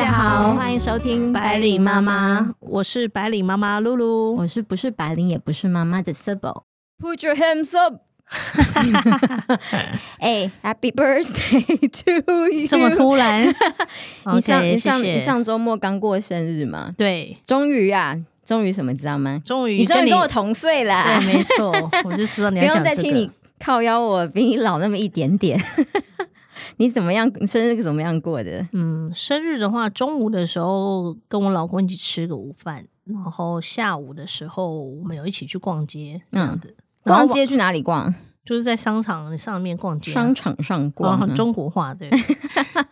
家好，欢迎收听百里妈妈，我是百里妈妈露露，我是不是白领也不是妈妈的 Sibyl。Put your hands up！哎、h a p p y birthday to you！这么突然？你上你上谢谢你上周末刚过生日吗？对，终于啊，终于什么知道吗？终于你终于你跟我同岁啦！对，没错，我就知道你不要讲这个用再听你靠腰我，比你老那么一点点。你怎么样？生日怎么样过的？嗯，生日的话，中午的时候跟我老公一起吃个午饭，然后下午的时候我们有一起去逛街，这样子。逛街去哪里逛？就是在商场上面逛街啊、商场上逛中国话对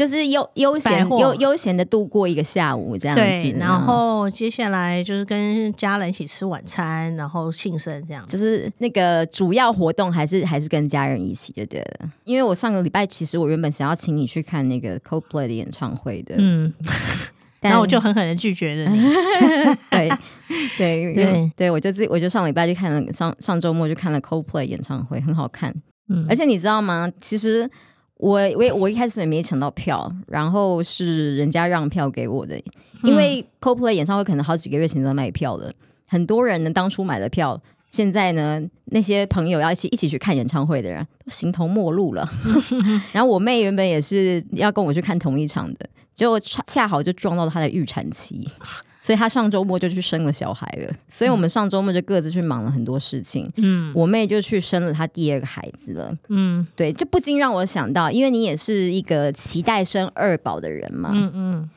就是悠悠闲悠悠闲的度过一个下午这样子。对，然嗯后接下来就是跟家人一起吃晚餐，然后庆生这样子。就是那个主要活动还是还是跟家人一起就对了。因为我上个礼拜其实我原本想要请你去看那个 Coldplay 的演唱会的，嗯，但然后我就狠狠的拒绝了你。对对对对，我就自己我就上礼拜去看了上上周末就看了 Coldplay 演唱会，很好看。嗯，而且你知道吗？其实我我我一开始也没抢到票，然后是人家让票给我的，因为 Coldplay 演唱会可能好几个月前都卖票了，很多人呢当初买了票。现在呢，那些朋友要一起一起去看演唱会的人都形同陌路了。然后我妹原本也是要跟我去看同一场的，结果恰恰好就撞到她的预产期，所以她上周末就去生了小孩了。所以我们上周末就各自去忙了很多事情。嗯我妹就去生了她第二个孩子了。嗯对，这不禁让我想到，因为你也是一个期待生二宝的人嘛，嗯嗯，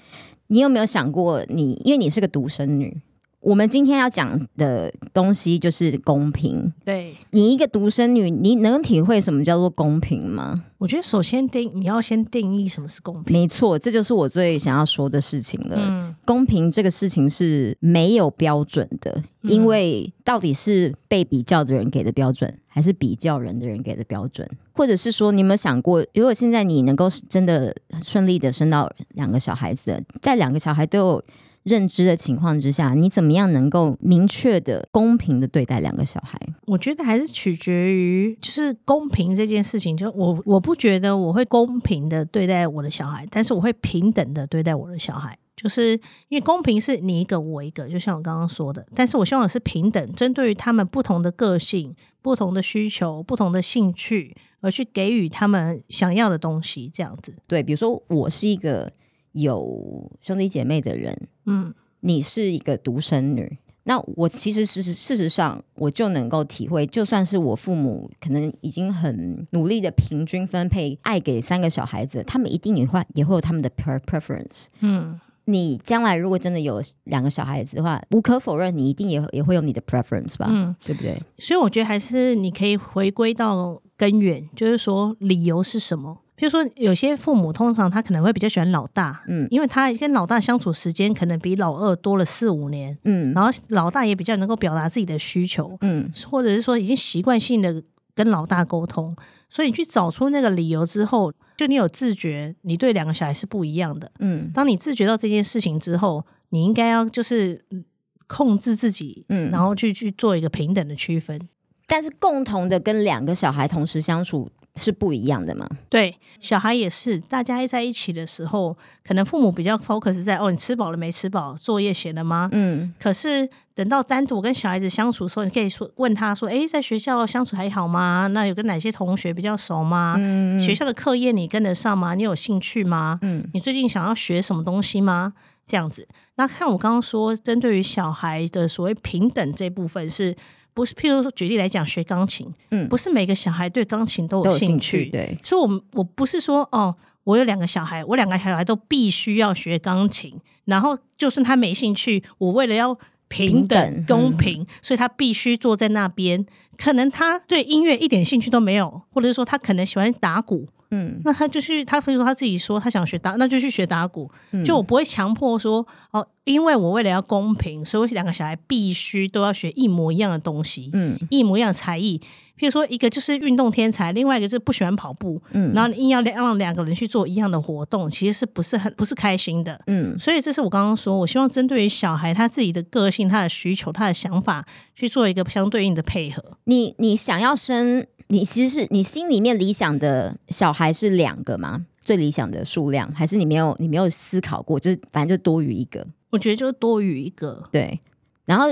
你有没有想过你，因为你是个独生女，我们今天要讲的东西就是公平。对，你一个独生女，你能体会什么叫做公平吗？我觉得首先定你要先定义什么是公平。没错，这就是我最想要说的事情了。嗯公平这个事情是没有标准的，嗯因为到底是被比较的人给的标准，还是比较人的人给的标准？或者是说，你有没有想过，如果现在你能够真的顺利的生到两个小孩子，在两个小孩都有认知的情况之下，你怎么样能够明确的、公平的对待两个小孩？我觉得还是取决于就是公平这件事情。就我我不觉得我会公平的对待我的小孩，但是我会平等的对待我的小孩。就是因为公平是你一个我一个，就像我刚刚说的，但是我希望的是平等，针对于他们不同的个性、不同的需求、不同的兴趣，而去给予他们想要的东西，这样子。对，比如说我是一个有兄弟姐妹的人，嗯你是一个独生女，那我其实事实事实上我就能够体会，就算是我父母可能已经很努力的平均分配爱给三个小孩子，他们一定也会也会有他们的 pre preference。嗯，你将来如果真的有两个小孩子的话，无可否认，你一定也也会有你的 preference 吧，嗯对不对？所以我觉得还是你可以回归到根源，就是说理由是什么。比如说，有些父母通常他可能会比较喜欢老大，嗯。因为他跟老大相处时间可能比老二多了四五年，嗯。然后老大也比较能够表达自己的需求，嗯。或者是说已经习惯性的跟老大沟通，所以你去找出那个理由之后，就你有自觉，你对两个小孩是不一样的。嗯。当你自觉到这件事情之后，你应该要就是嗯控制自己，嗯。然后去去做一个平等的区分。但是共同的跟两个小孩同时相处是不一样的嘛？对，小孩也是，大家在一起的时候，可能父母比较 focus 在哦，你吃饱了没吃饱，作业写了吗？嗯可是等到单独跟小孩子相处的时候，你可以说问他说：“诶，在学校相处还好吗？那有跟哪些同学比较熟吗？嗯学校的课业你跟得上吗？你有兴趣吗？嗯你最近想要学什么东西吗？”这样子。那看我刚刚说，针对于小孩的所谓平等这部分是。不是，譬如说举例来讲，学钢琴，嗯。不是每个小孩对钢琴都有兴趣，所以我们我不是说哦，我有两个小孩，我两个小孩都必须要学钢琴，然后就算他没兴趣，我为了要平等平等公平，所以他必须坐在那边。可能他对音乐一点兴趣都没有，或者是说他可能喜欢打鼓，嗯那他就去，他比如说他自己说他想学打，那就去学打鼓。嗯就我不会强迫说哦，因为我为了要公平，所以我两个小孩必须都要学一模一样的东西，嗯一模一样的才艺。譬如说，一个就是运动天才，另外一个就是不喜欢跑步，嗯然后你硬要让两个人去做一样的活动，其实是不是很不是开心的？嗯所以这是我刚刚说，我希望针对于小孩他自己的个性、他的需求、他的想法，去做一个相对应的配合。你你想要生，你其实是你心里面理想的小孩是两个吗？最理想的数量，还是你没有你没有思考过，就是反正就多余一个，我觉得就是多余一个。对。然后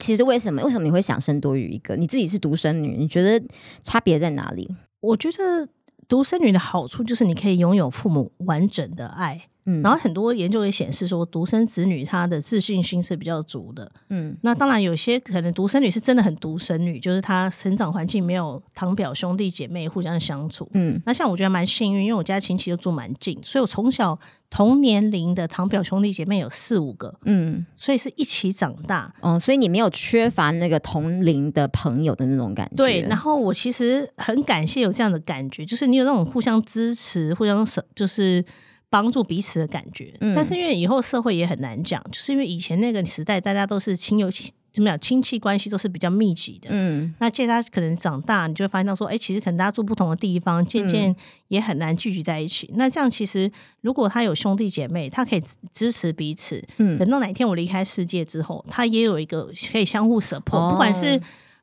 其实为什么为什么你会想生多余一个？你自己是独生女，你觉得差别在哪里？我觉得独生女的好处就是你可以拥有父母完整的爱。嗯然后很多研究也显示说，独生子女他的自信心是比较足的。嗯那当然，有些可能独生女是真的很独生女，就是她成长环境没有堂表兄弟姐妹互相相处。嗯那像我觉得蛮幸运，因为我家亲戚都住蛮近，所以我从小同年龄的堂表兄弟姐妹有四五个，嗯所以是一起长大。哦，所以你没有缺乏那个同龄的朋友的那种感觉。对，然后我其实很感谢有这样的感觉，就是你有那种互相支持、互相舍，就是帮助彼此的感觉。嗯但是因为以后社会也很难讲，就是因为以前那个时代，大家都是亲友怎么讲，亲戚关系都是比较密集的。嗯那借他可能长大，你就会发现到说，哎，其实可能大家住不同的地方，渐嗯渐也很难聚集在一起。那这样其实，如果他有兄弟姐妹，他可以支支持彼此。嗯等到哪一天我离开世界之后，他也有一个可以相互 support，、哦不管是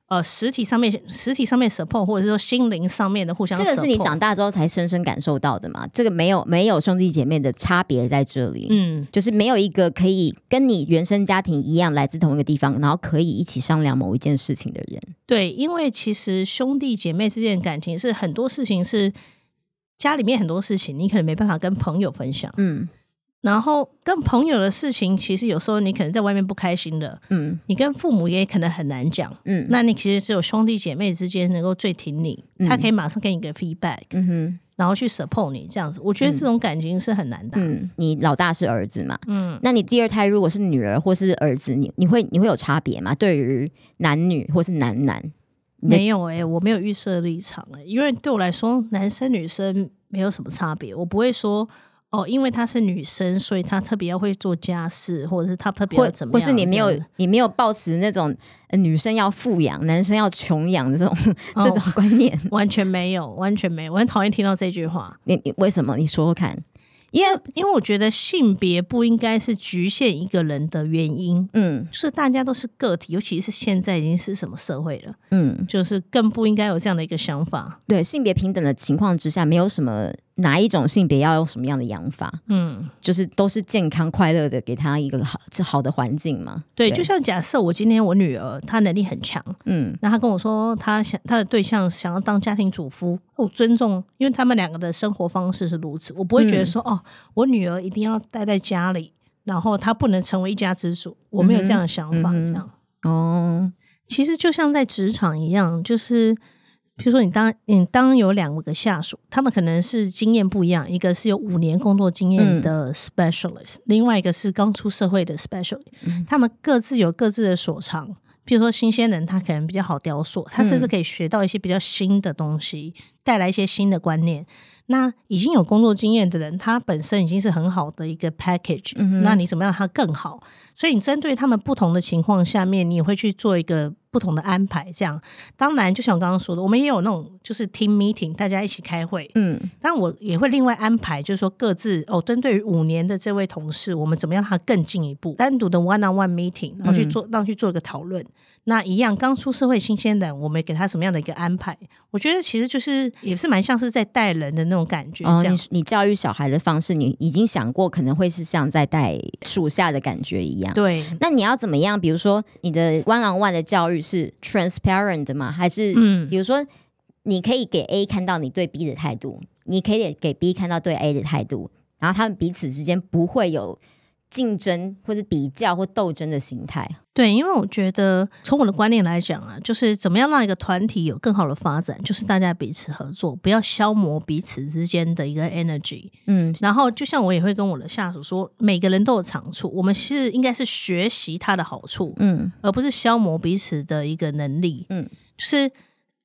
呃实体上面实体上面 support，或者是说心灵上面的互相。这个是你长大之后才深深感受到的嘛？这个没有没有兄弟姐妹的差别在这里，嗯，就是没有一个可以跟你原生家庭一样来自同一个地方，然后可以一起商量某一件事情的人。对，因为其实兄弟姐妹之间的感情是很多事情是家里面很多事情，你可能没办法跟朋友分享。嗯然后跟朋友的事情，其实有时候你可能在外面不开心的，嗯你跟父母也可能很难讲。嗯那你其实只有兄弟姐妹之间能够最挺你，他可以马上给你一个 feedback，、嗯哼然后去 support 你这样子。我觉得这种感情是很难的。嗯，你老大是儿子嘛？嗯，那你第二胎如果是女儿或是儿子，你你会你会有差别吗？对于男女或是男男？没有诶、我没有预设立场诶、因为对我来说，男生女生没有什么差别。我不会说哦，因为她是女生，所以她特别要会做家事，或者是她特别或要怎么样，或是你没有你没有抱持那种、呃女生要富养，男生要穷养这种、哦这种观念。完全没有，完全没有。我很讨厌听到这句话。你你为什么？你说说看。因为因为我觉得性别不应该是局限一个人的原因，嗯就是大家都是个体，尤其是现在已经是什么社会了，嗯，就是更不应该有这样的一个想法。对性别平等的情况之下，没有什么哪一种性别要用什么样的养法，嗯，就是都是健康快乐的，给他一个好这好的环境嘛。对，对。就像假设我今天我女儿她能力很强，嗯。那她跟我说她想她的对象想要当家庭主妇，我尊重，因为他们两个的生活方式是如此，我不会觉得说、哦，我女儿一定要待在家里，然后她不能成为一家之主，我没有这样的想法，嗯这样。哦，其实就像在职场一样，就是比如说你当你当有两个下属，他们可能是经验不一样，一个是有五年工作经验的 specialist，、另外一个是刚出社会的 specialist，、他们各自有各自的所长。比如说新鲜人，他可能比较好雕塑，他甚至可以学到一些比较新的东西，带来一些新的观念。那已经有工作经验的人，他本身已经是很好的一个 package，、那你怎么让他更好？所以你针对他们不同的情况下面，你也会去做一个不同的安排。这样，当然就像我刚刚说的，我们也有那种就是 team meeting，大家一起开会。嗯但我也会另外安排，就是说各自哦，针对于五年的这位同事，我们怎么样让他更进一步，单独的 one on one meeting，然后去做，让去做一个讨论。那一样，刚出社会新鲜人，我们给他什么样的一个安排？我觉得其实就是也是蛮像是在带人的那种感觉，哦，这样。你你教育小孩的方式，你已经想过可能会是像在带属下的感觉一样。对，那你要怎么样？比如说，你的 one on one 的教育是 transparent 的吗？还是嗯比如说，你可以给 A 看到你对 B 的态度，你可以给 B 看到对 A 的态度，然后他们彼此之间不会有竞争或者比较或斗争的心态。对，因为我觉得从我的观念来讲啊，就是怎么样让一个团体有更好的发展，就是大家彼此合作，不要消磨彼此之间的一个 energy。嗯然后，就像我也会跟我的下属说，每个人都有长处，我们是应该是学习他的好处，嗯而不是消磨彼此的一个能力。嗯，就是。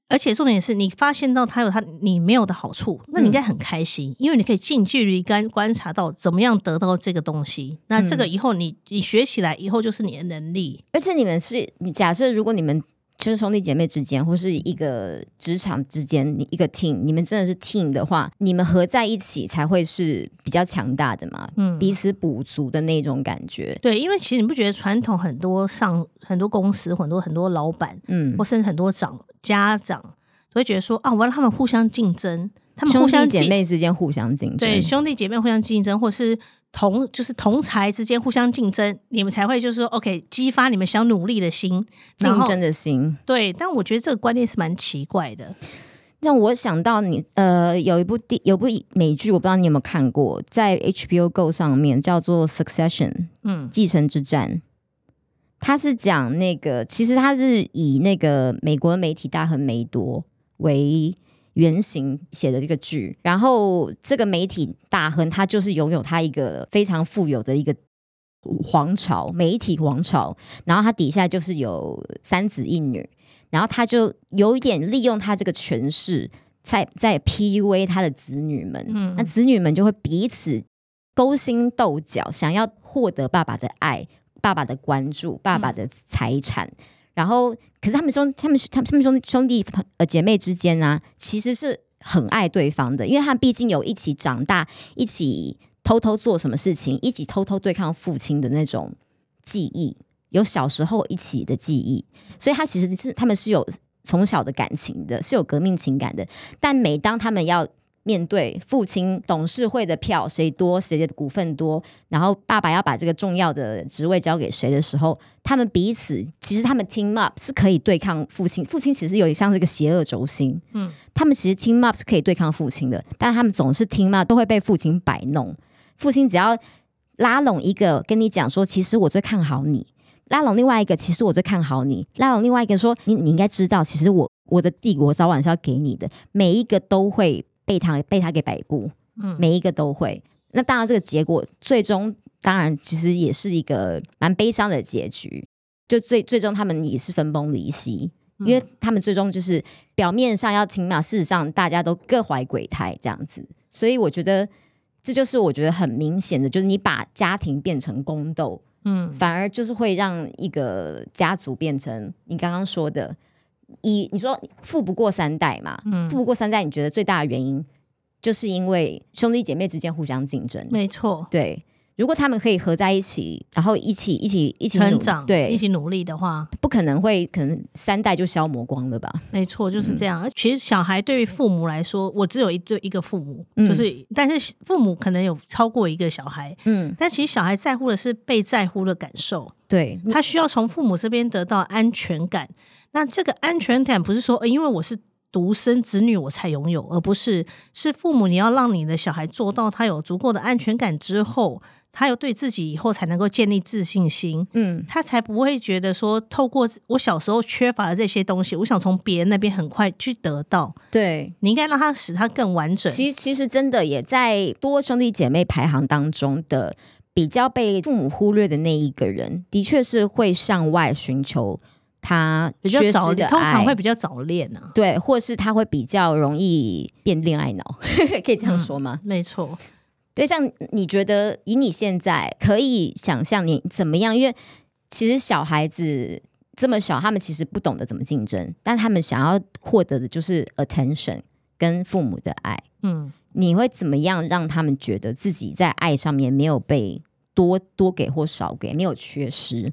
而且重点是你发现到他有他你没有的好处，那你应该很开心，因为你可以近距离观观察到怎么样得到这个东西。那这个以后你你学起来以后就是你的能力。而且你们是你假设，如果你们就是兄弟姐妹之间，或是一个职场之间，你一个 team，你们真的是 team 的话，你们合在一起才会是比较强大的嘛，嗯，彼此补足的那种感觉。对，因为其实你不觉得传统很多上很多公司很多很多老板，嗯或甚至很多长家长都会觉得说啊，我要让他们互相竞争，他们兄弟互相姐妹之间互相竞争，对兄弟姐妹互相竞争，或是同就是同才之间互相竞争，你们才会就是说 OK 激发你们想努力的心，竞争的心。对。但我觉得这个观念是蛮奇怪的。让我想到你呃，有一部电有部美剧，我不知道你有没有看过，在 HBO Go 上面叫做《Succession》嗯继承之战。它是讲那个，其实他是以那个美国媒体大亨梅多为原型写的这个剧，然后这个媒体大亨他就是拥有他一个非常富有的一个皇朝，媒体王朝，然后他底下就是有三子一女，然后他就有一点利用他这个权势，在在 PUA 他的子女们，嗯。那子女们就会彼此勾心斗角，想要获得爸爸的爱、爸爸的关注、爸爸的财产。然后，可是他们兄、他们、他们、他们兄兄弟呃姐妹之间呢、其实是很爱对方的，因为他们毕竟有一起长大，一起偷偷做什么事情，一起偷偷对抗父亲的那种记忆，有小时候一起的记忆，所以他其实是他们是有从小的感情的，是有革命情感的。但每当他们要面对父亲董事会的票谁多，谁的股份多，然后爸爸要把这个重要的职位交给谁的时候，他们彼此其实他们 team up 是可以对抗父亲。父亲其实有点像是个邪恶轴心，嗯，他们其实 team up 是可以对抗父亲的，但他们总是 team up 都会被父亲摆弄。父亲只要拉拢一个跟你讲说，其实我最看好你。拉拢另外一个，其实我最看好你；拉拢另外一个说，你你应该知道，其实我我的帝国早晚是要给你的。每一个都会被他被他给摆布，嗯每一个都会。那当然，这个结果最终当然其实也是一个蛮悲伤的结局。就最最终他们也是分崩离析，因为他们最终就是表面上要亲嘛，事实上大家都各怀鬼胎这样子。所以我觉得这就是我觉得很明显的，就是你把家庭变成宫斗，嗯反而就是会让一个家族变成你刚刚说的，以你说富不过三代嘛，嗯富不过三代，你觉得最大的原因就是因为兄弟姐妹之间互相竞争，没错，对。如果他们可以合在一起，然后一起一起一起成长对，一起努力的话，不可能会可能三代就消磨光了吧？没错，就是这样。嗯其实小孩对于父母来说，我只有一对一个父母，嗯就是但是父母可能有超过一个小孩，嗯，但其实小孩在乎的是被在乎的感受，对，他需要从父母这边得到安全感。那这个安全感不是说，呃因为我是独生子女我才拥有，而不是是父母你要让你的小孩做到他有足够的安全感之后，他有对自己以后才能够建立自信心。嗯，他才不会觉得说，透过我小时候缺乏的这些东西，我想从别人那边很快去得到。对。你应该让他使他更完整。其实其实真的也在多兄弟姐妹排行当中的比较被父母忽略的那一个人，的确是会向外寻求他比较缺失的早，通常爱会比较早恋啊。对，或是他会比较容易变恋爱脑，可以这样说吗？没错，对，像你觉得以你现在可以想象你怎么样？因为其实小孩子这么小，他们其实不懂得怎么竞争，但他们想要获得的就是 attention 跟父母的爱。嗯，你会怎么样让他们觉得自己在爱上面没有被多多给或少给，没有缺失？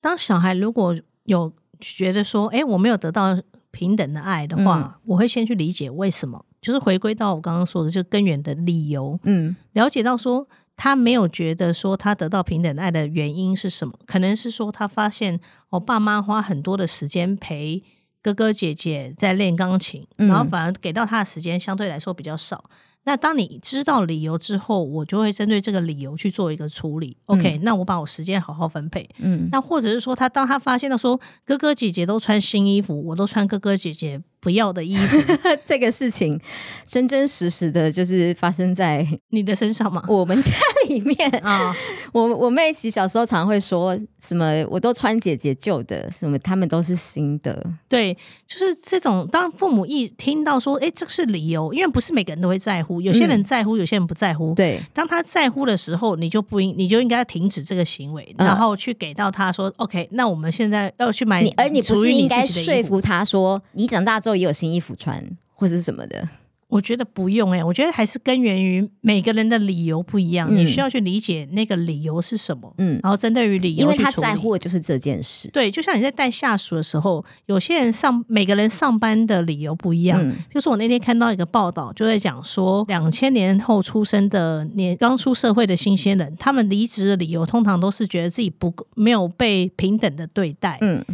当小孩如果有觉得说，哎，我没有得到平等的爱的话，我会先去理解为什么，就是回归到我刚刚说的，就根源的理由，嗯。了解到说他没有觉得说他得到平等的爱的原因是什么？可能是说他发现我爸妈花很多的时间陪哥哥姐姐在练钢琴，嗯。然后反而给到他的时间相对来说比较少。那当你知道理由之后，我就会针对这个理由去做一个处理。OK，、那我把我时间好好分配。嗯，那或者是说，他当他发现到说哥哥姐姐都穿新衣服，我都穿哥哥姐姐不要的衣服，这个事情真真实实的，就是发生在 你的身上吗？我们家里面。啊，我我妹其实小时候常会说什么，我都穿姐姐旧的，什么他们都是新的。对，就是这种，当父母一听到说，哎，这是理由，因为不是每个人都会在乎，有些人在乎，有些人不在乎。对，当他在乎的时候，你就不应，你就应该停止这个行为，嗯然后去给到他说，OK，那我们现在要去买你而你不是应该说服他说，你长大之后也有新衣服穿，或者是什么的？我觉得不用哎、我觉得还是根源于每个人的理由不一样，嗯你需要去理解那个理由是什么，嗯，然后针对于理由因为他在乎的就是这件事。对，就像你在带下属的时候，有些人上每个人上班的理由不一样。嗯就是我那天看到一个报道，就在讲说，两千年后出生的年刚出社会的新鲜人，他们离职的理由通常都是觉得自己不够没有被平等的对待。嗯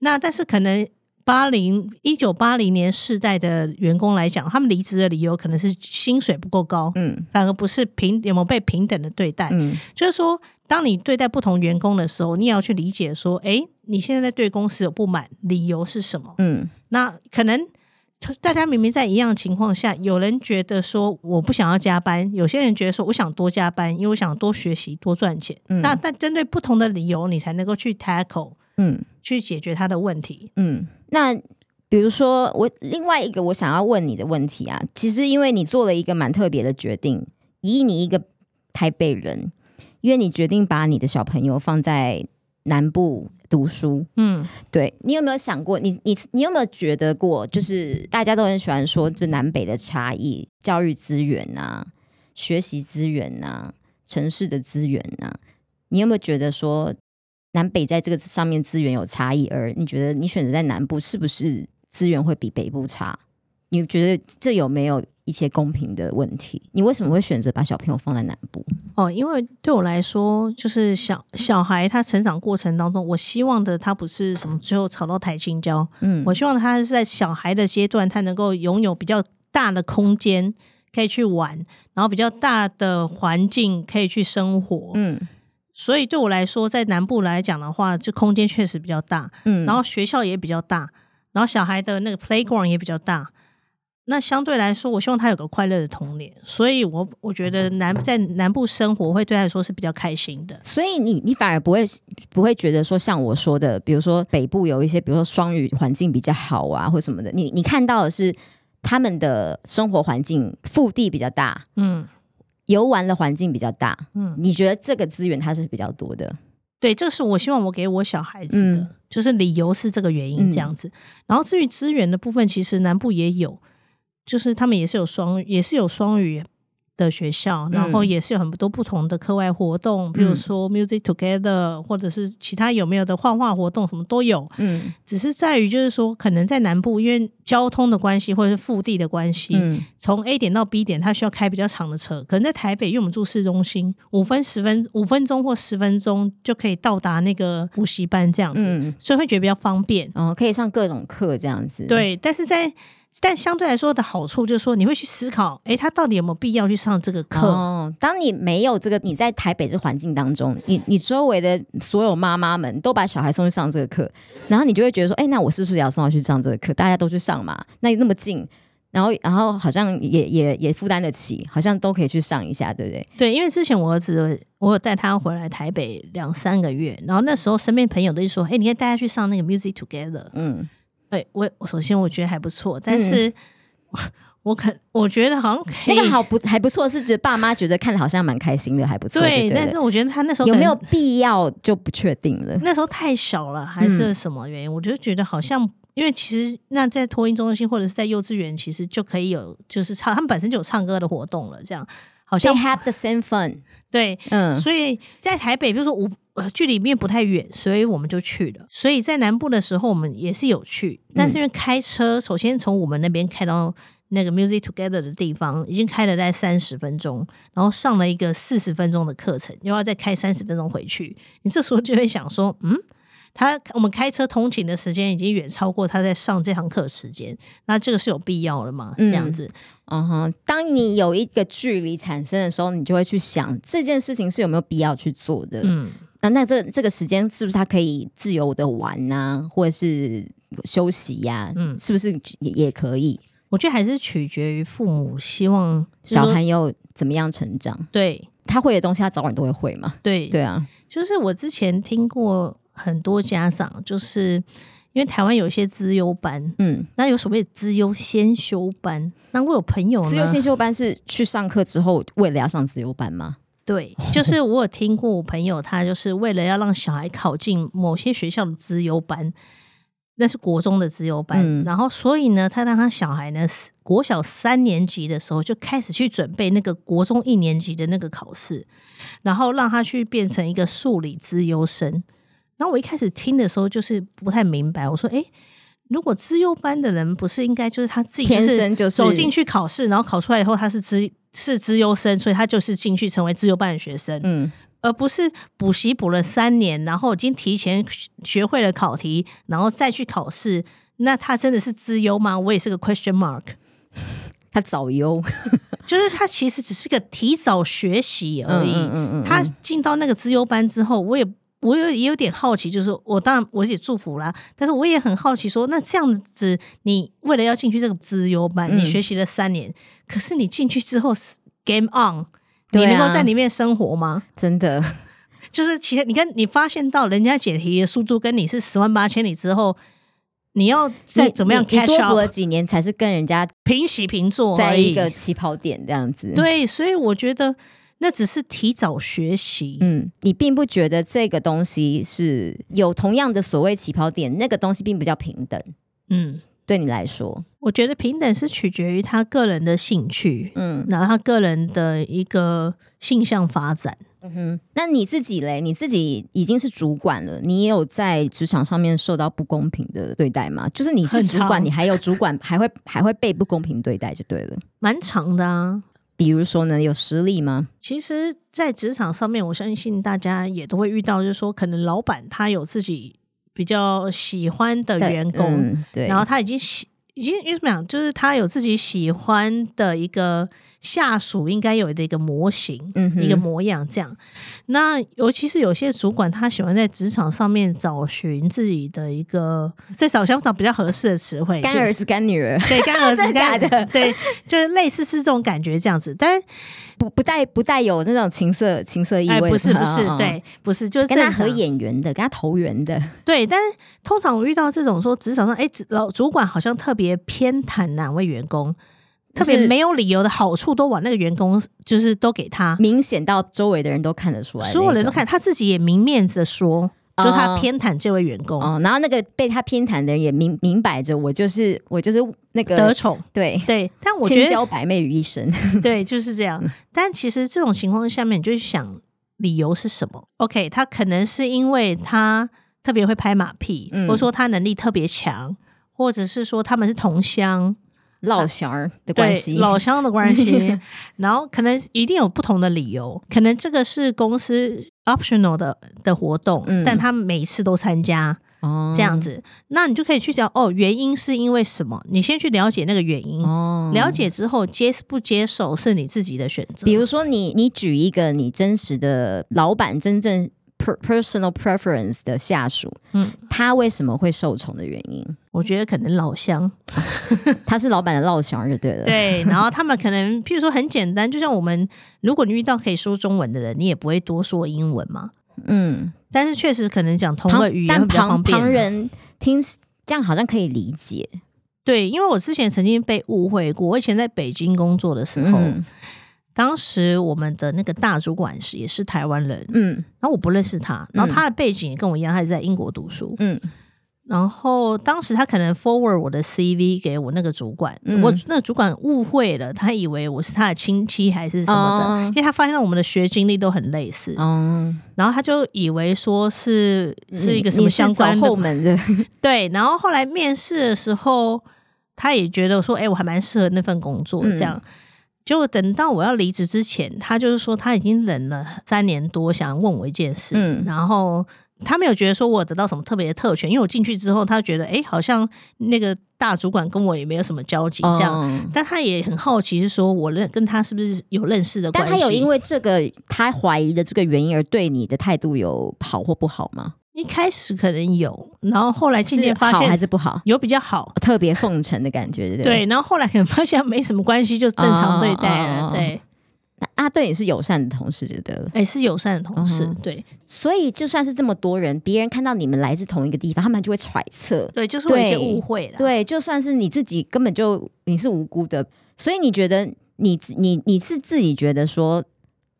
那但是可能八零一九八零年世代的员工来讲，他们离职的理由可能是薪水不够高，嗯反而不是平有没有被平等的对待。嗯就是说，当你对待不同员工的时候，你也要去理解说，诶，你现在对公司有不满，理由是什么？嗯那可能大家明明在一样的情况下，有人觉得说我不想要加班，有些人觉得说我想多加班，因为我想多学习、多赚钱。嗯那但针对不同的理由，你才能够去 tackle 嗯去解决他的问题。嗯。那比如说，我另外一个我想要问你的问题啊，其实因为你做了一个蛮特别的决定，以你一个台北人，因为你决定把你的小朋友放在南部读书，嗯，对你有没有想过？你你你有没有觉得过？就是大家都很喜欢说，这南北的差异，教育资源啊，学习资源啊，城市的资源啊，你有没有觉得说，南北在这个上面资源有差异，而你觉得你选择在南部是不是资源会比北部差？你觉得这有没有一些公平的问题？你为什么会选择把小朋友放在南部？哦，因为对我来说，就是小小孩他成长过程当中，我希望的他不是什么最后吵到台青椒，嗯我希望他是在小孩的阶段，他能够拥有比较大的空间可以去玩，然后比较大的环境可以去生活。嗯所以对我来说，在南部来讲的话，这空间确实比较大，嗯然后学校也比较大，然后小孩的那个 playground 也比较大。那相对来说，我希望他有个快乐的童年，所以我我觉得南在南部生活会对他来说是比较开心的。所以你你反而不会不会觉得说像我说的，比如说北部有一些，比如说双语环境比较好啊，或什么的，你你看到的是他们的生活环境腹地比较大，嗯游玩的环境比较大，嗯，你觉得这个资源它是比较多的？对，这是我希望我给我小孩子的，嗯就是理由是这个原因嗯这样子。然后至于资源的部分，其实南部也有，就是他们也是有双也是有双语的学校，然后嗯也是有很多不同的课外活动，比如嗯说 music together，或者是其他有没有的画画活动，什么都有。嗯只是在于就是说，可能在南部因为交通的关系或者是腹地的关系，嗯从 A 点到 B 点，它需要开比较长的车。可能在台北，因为我们住市中心，五分十分五分钟或十分钟就可以到达那个补习班这样子，嗯，所以会觉得比较方便。哦，可以上各种课这样子。，对，但是在但相对来说的好处就是说，你会去思考，诶，他到底有没有必要去上这个课？哦，当你没有这个，你在台北这环境当中，你你周围的所有妈妈们都把小孩送去上这个课，然后你就会觉得说，哎、那我是不是也要送他去上这个课？大家都去上嘛，那那么近，然后然后好像也也也负担得起，好像都可以去上一下，对不对？对，因为之前我儿子，我有带他回来台北两三个月，然后那时候身边朋友都是说，诶，你可以带他去上那个 Music Together。嗯对我，我首先我觉得还不错，但是、我可我觉得好像可以那个好不还不错，是觉得爸妈觉得看了好像蛮开心的，还不错。对，但是我觉得他那时候有没有必要就不确定了。那时候太小了，还是什么原因？我就觉得好像，因为其实那在托婴中心或者是在幼稚园，其实就可以有就是唱，他们本身就有唱歌的活动了，这样好像 have the same fun。对。嗯所以在台北，比如说五呃距离面不太远，所以我们就去了。所以在南部的时候，我们也是有去，但是因为开车，首先从我们那边开到那个 Music Together 的地方，已经开了大概三十分钟，然后上了一个四十分钟的课程，又要再开三十分钟回去。你这时候就会想说，嗯。他我们开车通勤的时间已经远超过他在上这堂课时间，那这个是有必要的吗？嗯这样子，嗯哼，当你有一个距离产生的时候，你就会去想这件事情是有没有必要去做的。嗯，那那这这个时间是不是他可以自由的玩呐、或者是休息呀、嗯是不是也也可以？我觉得还是取决于父母希望小孩要怎么样成长，对他会的东西，他早晚都会会嘛。对对啊，就是我之前听过很多家长，就是因为台湾有一些资优班，嗯，那有所谓的资优先修班。那我有朋友资优先修班是去上课之后为了要上资优班吗？对，就是我有听过我朋友，他就是为了要让小孩考进某些学校的资优班，那是国中的资优班，嗯然后所以呢，他让他小孩呢，国小三年级的时候就开始去准备那个国中一年级的那个考试，然后让他去变成一个数理资优生。然后我一开始听的时候就是不太明白，我说：“诶，如果资优班的人不是应该就是他自己天生就是走进去考试，然后考出来以后他是资是资优生，所以他就是进去成为资优班的学生。嗯，而不是补习补了三年，然后已经提前学学会了考题，然后再去考试，那他真的是资优吗？我也是个 question mark。他早优就是他其实只是个提早学习而已。嗯嗯嗯他进到那个资优班之后，我也我有也有点好奇，就是我当然我也祝福啦，但是我也很好奇说，那这样子你为了要进去这个资优班，嗯你学习了三年，可是你进去之后是 game on，你能够在里面生活吗？真的，就是其实你看，你发现到人家解题的速度跟你是十万八千里之后，你要再怎么样你你 catch 多补了几年才是跟人家平起平坐在一个起跑点这样子。，对，所以我觉得那只是提早学习。嗯，你并不觉得这个东西是有同样的所谓起跑点，那个东西并不叫平等，嗯，对你来说，我觉得平等是取决于他个人的兴趣，嗯然后他个人的一个性向发展。嗯哼。那你自己嘞？你自己已经是主管了，你也有在职场上面受到不公平的对待吗？就是你是主管，你还有主管还会还会被不公平对待就对了。蛮长的啊。比如说呢，有实例吗？其实，在职场上面，我相信大家也都会遇到，就是说，可能老板他有自己比较喜欢的员工，嗯对，然后他已经喜，已经因为怎么讲，就是他有自己喜欢的一个下属应该有的一个模型，嗯一个模样这样。那尤其是有些主管，他喜欢在职场上面找寻自己的一个，在找想找比较合适的词汇，干儿子干女儿。对干儿子 干的对，就是类似是这种感觉这样子，但不不带不带有那种情色情色意味。哎，不是不是对，不是就是跟他合眼缘的，跟他投缘的，对，但是通常我遇到这种说职场上，哎，老主管好像特别偏袒哪位员工，特别是没有理由的好处都往那个员工就是都给他，明显到周围的人都看得出来，所有人都看，他自己也明面子的说，就是他哦偏袒这位员工、哦，然后那个被他偏袒的人也明明摆着，我就是我就是那个得宠。对，对，但我觉千得娇百媚于一身，对就是这样。但其实这种情况下面，你就去想理由是什么？OK，他可能是因为他特别会拍马屁，嗯。或者说他能力特别强，或者是说他们是同乡，老乡儿的关系，老乡的关系，然后可能一定有不同的理由，可能这个是公司 optional 的的活动，嗯但他每次都参加哦这样子，那你就可以去讲哦，原因是因为什么？你先去了解那个原因，哦了。解之后接不接受是你自己的选择比。如说你，你举一个你真实的老板真正 per personal preference 的下属，嗯，他为什么会受宠的原因？我觉得可能老乡 他是老板的老乡就对了。对，然后他们可能譬如说很简单，就像我们，如果你遇到可以说中文的人，你也不会多说英文嘛。嗯，但是确实可能讲同旁个语言旁方便。旁人听这样好像可以理解。对，因为我之前曾经被误会过，我以前在北京工作的时候，嗯当时我们的那个大主管是也是台湾人，嗯然后我不认识他，然后他的背景也跟我一样，他也在英国读书。嗯然后当时他可能 forward 我的 CV 给我那个主管，嗯我那个主管误会了，他以为我是他的亲戚还是什么的，哦因为他发现我们的学经历都很类似，哦，然后他就以为说是是一个什么相关的后门的？对，然后后来面试的时候，他也觉得说，哎、我还蛮适合那份工作，嗯这样。结果等到我要离职之前，他就是说他已经忍了三年多，想问我一件事，嗯然后他没有觉得说我得到什么特别的特权，因为我进去之后，他觉得哎、好像那个大主管跟我也没有什么交集，这样。哦但他也很好奇，是说我认跟他是不是有认识的关系？但他有因为这个他怀疑的这个原因而对你的态度有好或不好吗？一开始可能有，然后后来渐渐发现还是不好？有比较好，特别奉承的感觉，对对？对，然后后来可能发现没什么关系，就正常对待了。对，那啊，对你是友善的同事就对了。哎、是友善的同事。嗯对所以就算是这么多人，别人看到你们来自同一个地方，他们就会揣测。对，就是会有一些对误会了。对，就算是你自己根本就你是无辜的，所以你觉得你你你是自己觉得说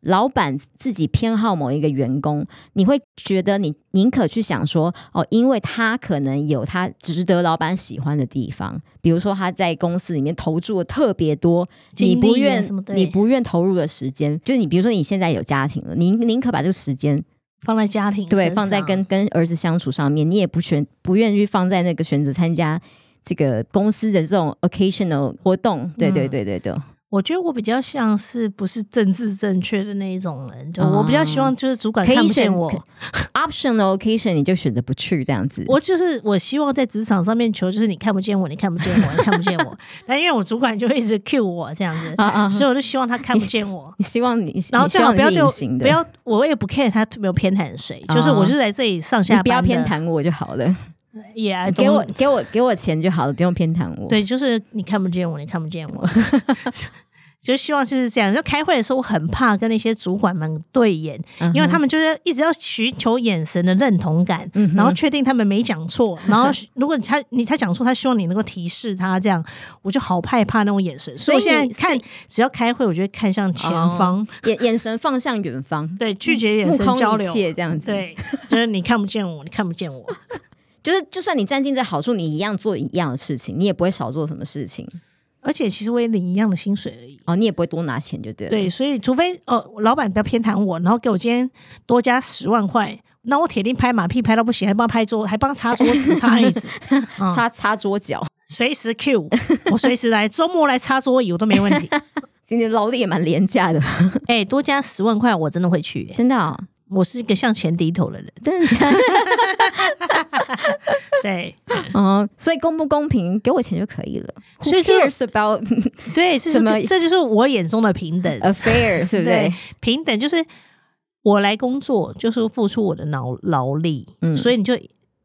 老板自己偏好某一个员工，你会觉得你宁可去想说，哦，因为他可能有他值得老板喜欢的地方，比如说他在公司里面投注了特别多，你不愿你不愿投入的时间，就是你比如说你现在有家庭了，你宁可把这个时间放在家庭对放在跟跟儿子相处上面，你也不选不愿意去放在那个选择参加。这个公司的这种 occasional 活动，对对嗯。对对对，我觉得我比较像是不是政治正确的那一种人，我比较希望就是主管看不见我可，optional occasion 你就选择不去这样子。我就是我希望在职场上面求，就是你看不见我，你看不见我，你看不见我。但因为我主管就会一直 cue 我这样子，所以我就希望他看不见我。你希望你，然后最好不要对我是隐形的，不要，我也不 care 他有没有偏袒谁，就是哦我就在这里上下你不要偏袒我就好了，也给我总给我给我钱就好了，不用偏袒我。对，就是你看不见我，你看不见我。就希望就是这样。就开会的时候，我很怕跟那些主管们对眼，嗯，因为他们就是一直要寻求眼神的认同感，嗯然后确定他们没讲错，然后 如果他你他讲错，他希望你能够提示他，这样我就好害怕那种眼神。所以现在看，只要开会，我就会看向前方，眼眼神放向远方，对，拒绝眼神交流。切这样子。，对，就是你看不见我，你看不见我。就是就算你占尽这好处，你一样做一样的事情，你也不会少做什么事情而且其实我也领一样的薪水而已。哦，你也不会多拿钱就对了。对，所以除非哦，老板不要偏袒我，然后给我今天多加十万块，那我铁定拍马屁拍到不行，还帮他拍桌，还帮他擦桌子、擦 椅子，嗯擦擦桌脚，随时 Q 我随时来，周末来擦桌椅我都没问题。今天劳力也蛮廉价的，哎、多加十万块我真的会去、欸真的哦，我是一个向前低头的人。真的假的？对哦，所以公不公平，给我钱就可以了。所以就 cares about 对，是什么这就是我眼中的平等。affair，对不对？平等就是我来工作，就是付出我的劳劳力，嗯所以你就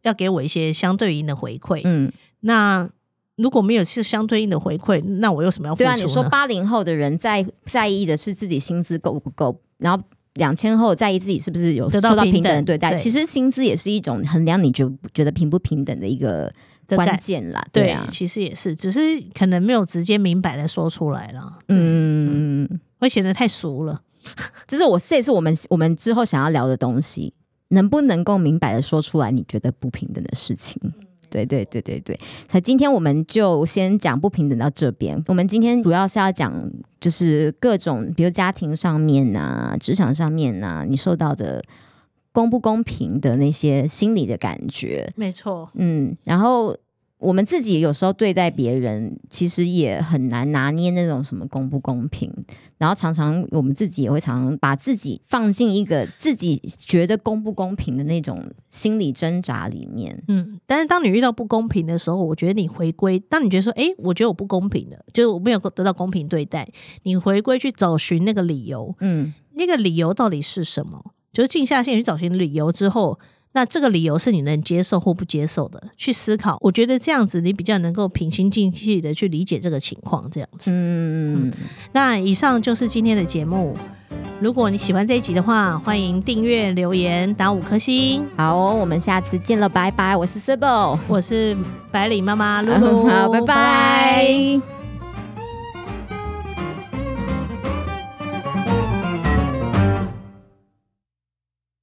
要给我一些相对应的回馈。嗯，那如果没有是相对应的回馈，那我有什么要付对啊，你说八零后的人在在意的是自己薪资够不够，然后两千后在意自己是不是有受到平平等等的对待。其实薪资也是一种衡量你觉觉得平不平等的一个关键啦。对啊，其实也是，只是可能没有直接明白的说出来了，嗯，会显得太俗了。这是我这也是我们我们之后想要聊的东西，能不能够明白的说出来你觉得不平等的事情？对对对对对，那今天我们就先讲不平等到这边。我们今天主要是要讲，就是各种，比如家庭上面啊、职场上面啊，你受到的公不公平的那些心理的感觉。没错，嗯，然后我们自己有时候对待别人，其实也很难拿捏那种什么公不公平。然后常常我们自己也会常常把自己放进一个自己觉得公不公平的那种心理挣扎里面。嗯，但是当你遇到不公平的时候，我觉得你回归，当你觉得说，诶，我觉得我不公平的，就是我没有得到公平对待，你回归去找寻那个理由，嗯那个理由到底是什么？就是静下心去找寻理由之后，那这个理由是你能接受或不接受的，去思考。我觉得这样子你比较能够平心静气的去理解这个情况，这样子。嗯，那以上就是今天的节目。如果你喜欢这一集的话，欢迎订阅、留言、打五颗星。好哦、我们下次见了，拜拜。我是 Sibyl，我是百里妈妈露露，好，拜拜